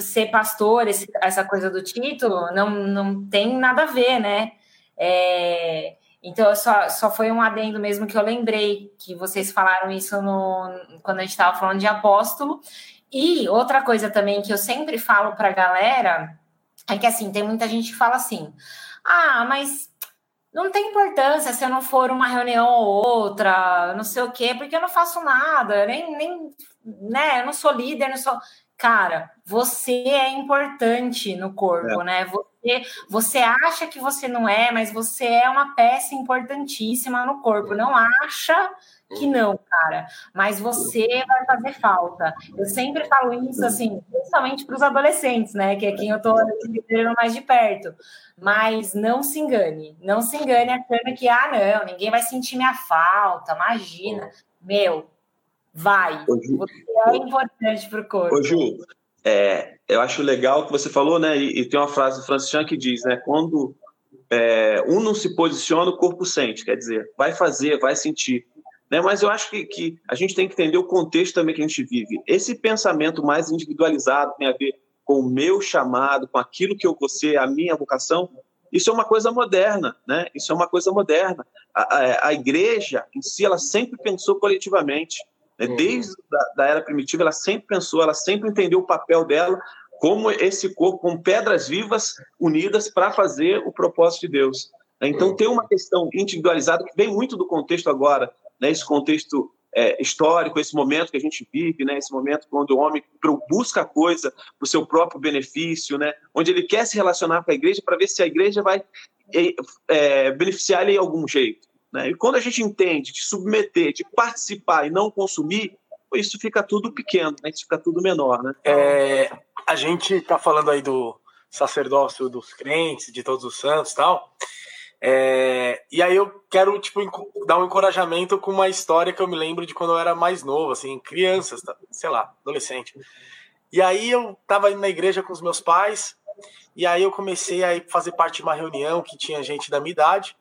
ser pastor, esse, essa coisa do título, não, não tem nada a ver, né? É, então, só, só foi um adendo mesmo que eu lembrei, que vocês falaram isso no, quando a gente estava falando de apóstolo. E outra coisa também que eu sempre falo para a galera é que, assim, tem muita gente que fala assim, ah, mas não tem importância se eu não for uma reunião ou outra, não sei o quê, porque eu não faço nada, nem, nem né, eu não sou líder, não sou cara, você é importante no corpo, é. né? Você, você acha que você não é, mas você é uma peça importantíssima no corpo. Não acha que não, cara, mas você vai fazer falta. Eu sempre falo isso, assim, principalmente para os adolescentes, né? Que é quem eu estou vendo mais de perto. Mas não se engane, não se engane achando que, ah, não, ninguém vai sentir minha falta, imagina. Meu, Vai. Ju, você é importante para o corpo. Ô, Ju, é, eu acho legal o que você falou, né? E, e tem uma frase francesa que diz, né? Quando é, um não se posiciona, o corpo sente, quer dizer, vai fazer, vai sentir. Né? Mas eu acho que, que a gente tem que entender o contexto também que a gente vive. Esse pensamento mais individualizado tem a ver com o meu chamado, com aquilo que eu vou ser, a minha vocação, isso é uma coisa moderna, né? Isso é uma coisa moderna. A, a, a igreja em si, ela sempre pensou coletivamente. Né? Uhum. Desde a da era primitiva, ela sempre pensou, ela sempre entendeu o papel dela como esse corpo, com pedras vivas unidas para fazer o propósito de Deus. Então, uhum. tem uma questão individualizada que vem muito do contexto agora, né? esse contexto é, histórico, esse momento que a gente vive, né? esse momento quando o homem busca a coisa para o seu próprio benefício, né? onde ele quer se relacionar com a igreja para ver se a igreja vai é, é, beneficiar ele em algum jeito. Né? E quando a gente entende de submeter, de participar e não consumir, isso fica tudo pequeno, né? isso fica tudo menor. Né? É, a gente está falando aí do sacerdócio dos crentes, de todos os santos tal. É, e aí eu quero tipo dar um encorajamento com uma história que eu me lembro de quando eu era mais novo, assim, crianças, tá, sei lá, adolescente. E aí eu tava indo na igreja com os meus pais, e aí eu comecei a fazer parte de uma reunião que tinha gente da minha idade.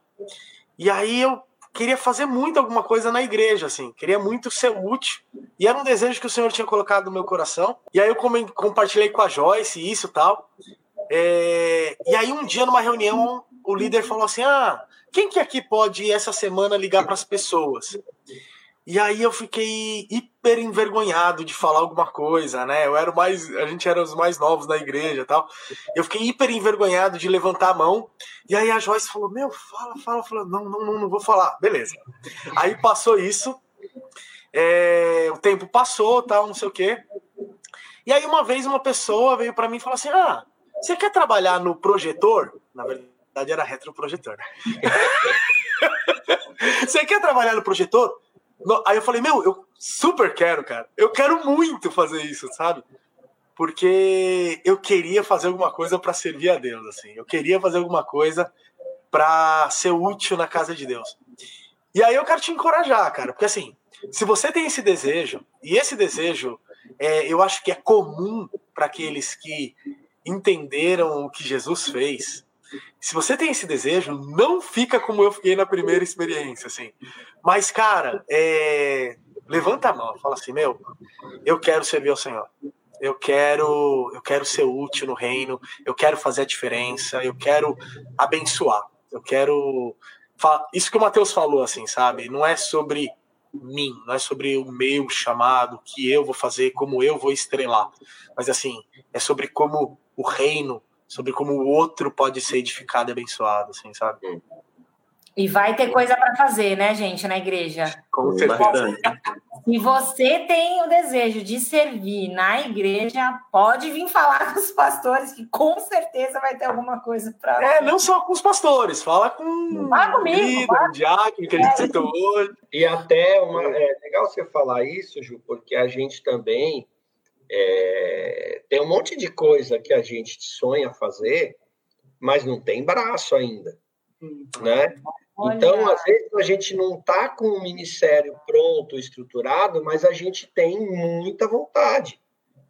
E aí eu queria fazer muito alguma coisa na igreja, assim, queria muito ser útil. E era um desejo que o Senhor tinha colocado no meu coração. E aí eu compartilhei com a Joyce isso e tal. É... E aí um dia numa reunião o líder falou assim: "Ah, quem que aqui pode essa semana ligar para as pessoas?" E aí eu fiquei hiper envergonhado de falar alguma coisa, né? Eu era mais, a gente era os mais novos na igreja, tal. Eu fiquei hiper envergonhado de levantar a mão. E aí a Joyce falou: "Meu, fala, fala". Falou: "Não, não, não, não vou falar". Beleza. Aí passou isso. É, o tempo passou, tal, não sei o quê. E aí uma vez uma pessoa veio para mim e falou assim: "Ah, você quer trabalhar no projetor?" Na verdade era retroprojetor. Né? você quer trabalhar no projetor? Aí eu falei, meu, eu super quero, cara. Eu quero muito fazer isso, sabe? Porque eu queria fazer alguma coisa para servir a Deus, assim. Eu queria fazer alguma coisa para ser útil na casa de Deus. E aí eu quero te encorajar, cara, porque assim, se você tem esse desejo, e esse desejo é, eu acho que é comum para aqueles que entenderam o que Jesus fez, se você tem esse desejo, não fica como eu fiquei na primeira experiência, assim. Mas, cara, é... levanta a mão, fala assim, meu, eu quero servir ao Senhor. Eu quero, eu quero ser útil no reino, eu quero fazer a diferença, eu quero abençoar. Eu quero isso que o Mateus falou assim, sabe? Não é sobre mim, não é sobre o meu chamado, o que eu vou fazer, como eu vou estrelar. Mas assim, é sobre como o reino sobre como o outro pode ser edificado e abençoado, assim, sabe? E vai ter coisa para fazer, né, gente, na igreja. Com certeza. Se você tem o desejo de servir na igreja, pode vir falar com os pastores, que com certeza vai ter alguma coisa para. É, não só com os pastores, fala com fala comigo, líder, fala. diácono que a gente é. citou hoje. E até uma, é legal você falar isso, Ju, porque a gente também é, tem um monte de coisa que a gente sonha fazer, mas não tem braço ainda, hum. né? Então, às vezes, a gente não está com o ministério pronto, estruturado, mas a gente tem muita vontade.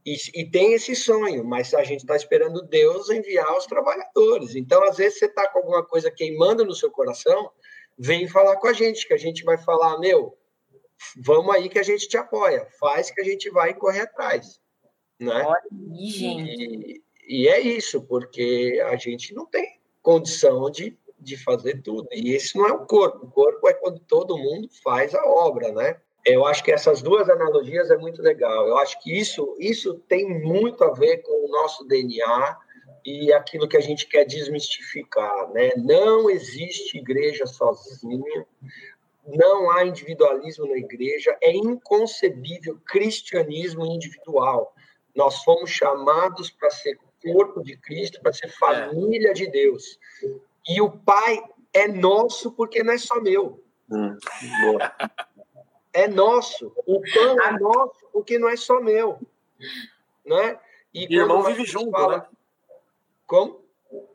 E, e tem esse sonho, mas a gente está esperando Deus enviar os trabalhadores. Então, às vezes, você está com alguma coisa queimando no seu coração, vem falar com a gente, que a gente vai falar, meu, vamos aí que a gente te apoia, faz que a gente vai correr atrás. Né? Olha gente. E, e é isso, porque a gente não tem condição de, de fazer tudo. E esse não é o corpo. O corpo é quando todo mundo faz a obra, né? Eu acho que essas duas analogias é muito legal. Eu acho que isso, isso tem muito a ver com o nosso DNA e aquilo que a gente quer desmistificar, né? Não existe igreja sozinha, não há individualismo na igreja, é inconcebível cristianismo individual. Nós fomos chamados para ser corpo de Cristo, para ser família é. de Deus. E o Pai é nosso porque não é só meu. Hum, é nosso. O pão é nosso porque não é só meu. Né? E, e irmão vive junto, fala... né? Como?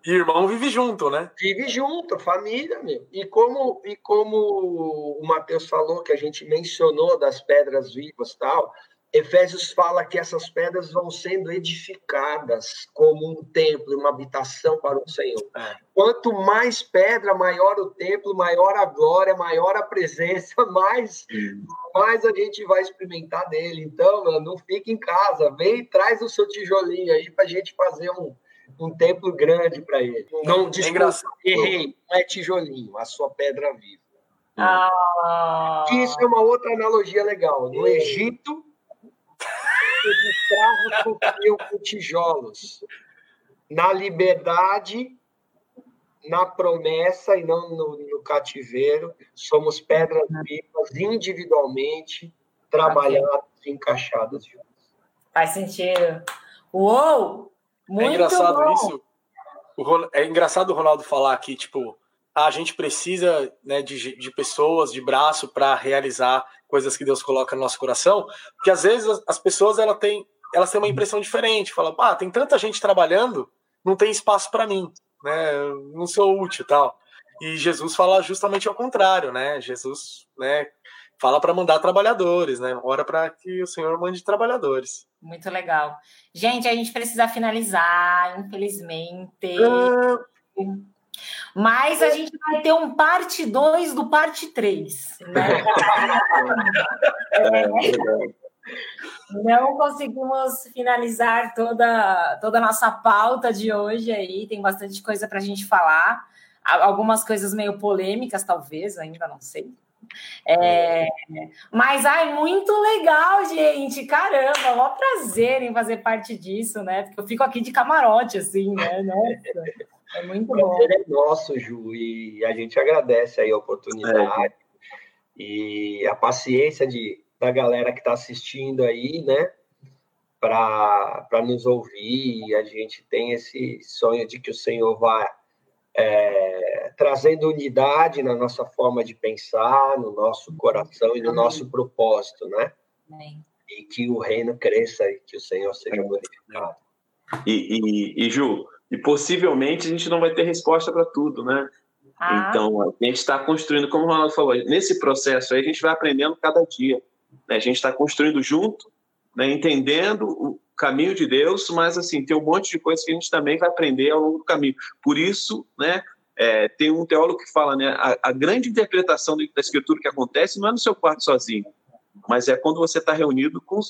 E irmão vive junto, né? Vive junto, família, meu. E como, e como o Matheus falou, que a gente mencionou das pedras vivas tal, Efésios fala que essas pedras vão sendo edificadas como um templo, uma habitação para o Senhor. É. Quanto mais pedra, maior o templo, maior a glória, maior a presença, mais, mais a gente vai experimentar dele. Então, mano, não fica em casa, vem e traz o seu tijolinho aí para a gente fazer um, um templo grande para ele. Não, é desculpa, errei, não é tijolinho, a sua pedra viva. Ah. Isso é uma outra analogia legal. No Egito, os escravos sofriam com tijolos. Na liberdade, na promessa e não no, no cativeiro, somos pedras vivas individualmente, trabalhadas e encaixadas juntos. Faz sentido. Uou! Muito é engraçado bom. isso. é engraçado o Ronaldo falar que, tipo, a gente precisa né, de, de pessoas, de braço para realizar coisas que Deus coloca no nosso coração, porque às vezes as, as pessoas ela têm, elas têm uma impressão diferente, falam, ah, tem tanta gente trabalhando, não tem espaço para mim, né? Não sou útil, tal. E Jesus fala justamente ao contrário, né? Jesus, né, fala para mandar trabalhadores, né? Ora para que o Senhor mande trabalhadores. Muito legal. Gente, a gente precisa finalizar, infelizmente. Uh... Mas a gente vai ter um parte 2 do parte 3. Né? é, não conseguimos finalizar toda, toda a nossa pauta de hoje aí. Tem bastante coisa para a gente falar. Algumas coisas meio polêmicas, talvez, ainda não sei. É, mas ai, muito legal, gente. Caramba, maior prazer em fazer parte disso, né? Porque eu fico aqui de camarote, assim, né? Nossa. É muito bom. Ele é nosso, Ju, e a gente agradece aí a oportunidade é. e a paciência de, da galera que está assistindo aí, né? Para nos ouvir. E a gente tem esse sonho de que o Senhor vá é, trazendo unidade na nossa forma de pensar, no nosso coração e no nosso propósito, né? Amém. E que o reino cresça e que o Senhor seja glorificado. E, e, e Ju, e possivelmente a gente não vai ter resposta para tudo, né? Ah. Então, a gente está construindo, como o Ronaldo falou, nesse processo aí a gente vai aprendendo cada dia. Né? A gente está construindo junto, né? entendendo o caminho de Deus, mas assim, tem um monte de coisas que a gente também vai aprender ao longo do caminho. Por isso, né, é, tem um teólogo que fala, né, a, a grande interpretação da escritura que acontece não é no seu quarto sozinho, mas é quando você está reunido com,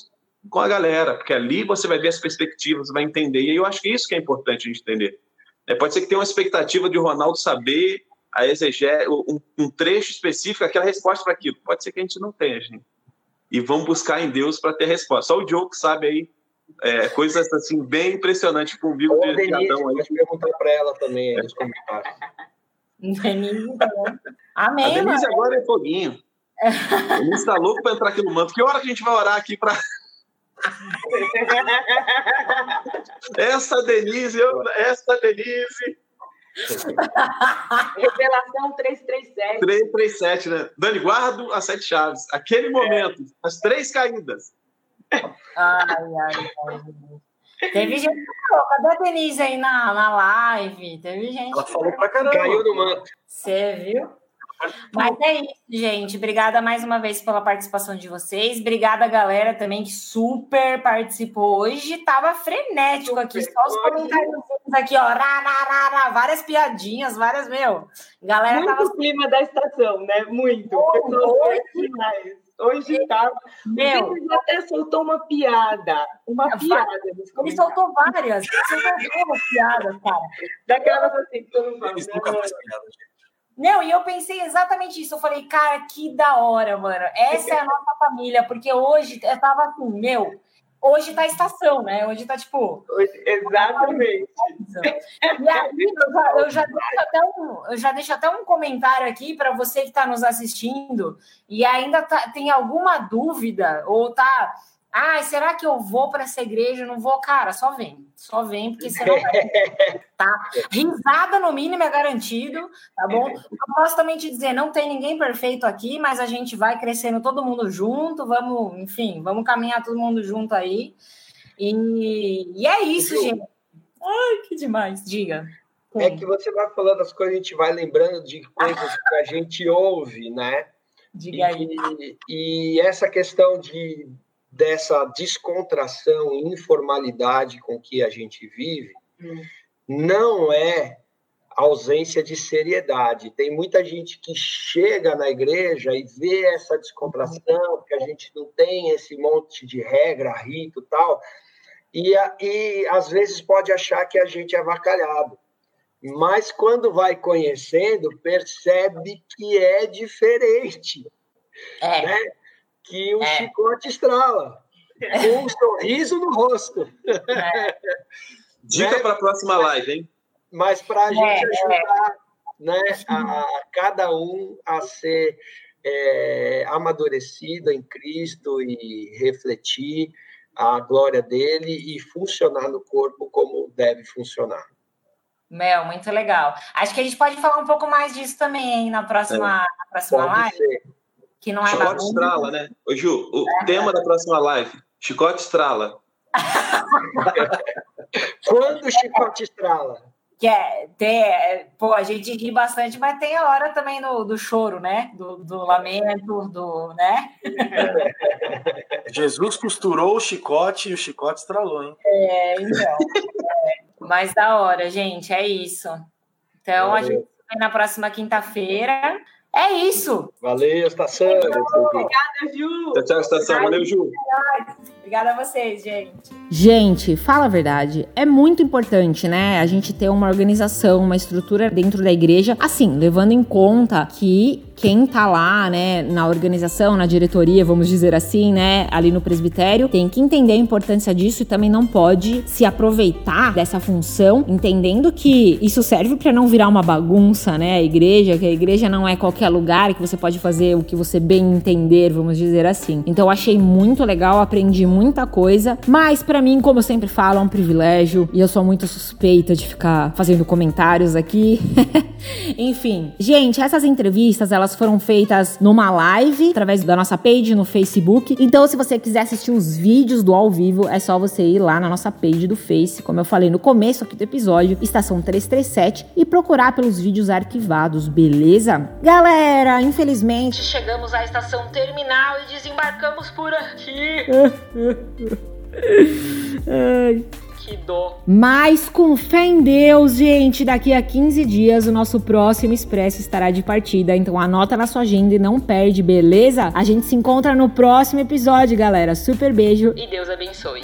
com a galera, porque ali você vai ver as perspectivas, vai entender. E eu acho que isso que é importante a gente entender. É, pode ser que tenha uma expectativa de o Ronaldo saber a exeger um, um trecho específico, aquela resposta para aquilo. Pode ser que a gente não tenha, gente. E vamos buscar em Deus para ter resposta. Só o Diogo que sabe aí é, coisas assim bem impressionantes comigo. Ô, de, Denise, Adão aí. Perguntar para ela também aí nos comentários. Denise, Amém, a Denise agora é foguinho. A Denise está louco para entrar aqui no manto. Que hora que a gente vai orar aqui para essa Denise, eu, essa Denise. Revelação 337. 337, né? Dani, guardo as sete chaves. Aquele momento, é. as três caídas. Ai, ai, ai. Teve gente que falou, cadê a Denise aí na, na live? Teve gente. Ela falou pra caramba. Caiu no manto. Você viu? Mas é isso, gente. Obrigada mais uma vez pela participação de vocês. Obrigada, galera, também que super participou hoje. Tava frenético aqui, só os comentários aqui, ó. Rá, rá, rá, várias piadinhas, várias, meu. Galera Muito tava. clima da estação, né? Muito. Hoje, demais. Hoje tá. Meu, até soltou uma piada. Uma piada. Ele soltou várias. Ele soltou uma piada, cara. Daquelas assim que todo mundo fala. Eles nunca fazem piada, gente. Não, e eu pensei exatamente isso. Eu falei, cara, que da hora, mano. Essa é a nossa família, porque hoje eu tava assim, meu, hoje tá estação, né? Hoje tá tipo. Exatamente. E aí, eu já, eu já, deixo até um, eu já deixo até um comentário aqui para você que está nos assistindo e ainda tá, tem alguma dúvida ou tá ah, será que eu vou para essa igreja? Não vou, cara, só vem. Só vem, porque você não vai. tá? Risada, no mínimo, é garantido, tá bom? Eu posso também te dizer, não tem ninguém perfeito aqui, mas a gente vai crescendo todo mundo junto, vamos, enfim, vamos caminhar todo mundo junto aí. E, e é isso, gente. Ai, que demais. Diga. É que você vai falando as coisas, a gente vai lembrando de coisas que a gente ouve, né? Diga aí. E, e essa questão de dessa descontração e informalidade com que a gente vive hum. não é ausência de seriedade. Tem muita gente que chega na igreja e vê essa descontração, que a gente não tem esse monte de regra, rito tal, e, e às vezes pode achar que a gente é avacalhado. Mas quando vai conhecendo, percebe que é diferente. É. Né? Que o é. chicote estrala, com um sorriso no rosto. É. Dica né? para a próxima live, hein? mas para a gente é, ajudar né, a, a, cada um a ser é, amadurecido em Cristo e refletir a glória dele e funcionar no corpo como deve funcionar. Mel, muito legal. Acho que a gente pode falar um pouco mais disso também hein, na próxima, é, na próxima live. Ser. Que não é Chicote estrala, né? Ô, Ju, o é. tema da próxima live: Chicote estrala. Quando o chicote estrala? que é ter, pô, a gente ri bastante, mas tem a hora também do, do choro, né? Do, do lamento, do, né? Jesus costurou o chicote e o chicote estralou, hein? É, então. é. Mas da hora, gente, é isso. Então, a gente se vê na próxima quinta-feira. É isso. Valeu, estação. Obrigada, Ju. Tchau, tchau, estação. Valeu, Ju. Obrigada a vocês, gente. Gente, fala a verdade. É muito importante, né? A gente ter uma organização, uma estrutura dentro da igreja, assim, levando em conta que quem tá lá, né, na organização, na diretoria, vamos dizer assim, né, ali no presbitério, tem que entender a importância disso e também não pode se aproveitar dessa função, entendendo que isso serve para não virar uma bagunça, né, a igreja, que a igreja não é qualquer lugar que você pode fazer o que você bem entender, vamos dizer assim. Então, achei muito legal, aprendi muita coisa, mas para mim, como eu sempre falo, é um privilégio e eu sou muito suspeita de ficar fazendo comentários aqui. Enfim, gente, essas entrevistas elas foram feitas numa live através da nossa page no Facebook. Então, se você quiser assistir os vídeos do ao vivo, é só você ir lá na nossa page do Face, como eu falei no começo aqui do episódio, estação 337 e procurar pelos vídeos arquivados, beleza? Galera, infelizmente chegamos à estação terminal e desembarcamos por aqui. Ai. Que dó. Mas com fé em Deus, gente, daqui a 15 dias o nosso próximo Expresso estará de partida. Então anota na sua agenda e não perde, beleza? A gente se encontra no próximo episódio, galera. Super beijo e Deus abençoe.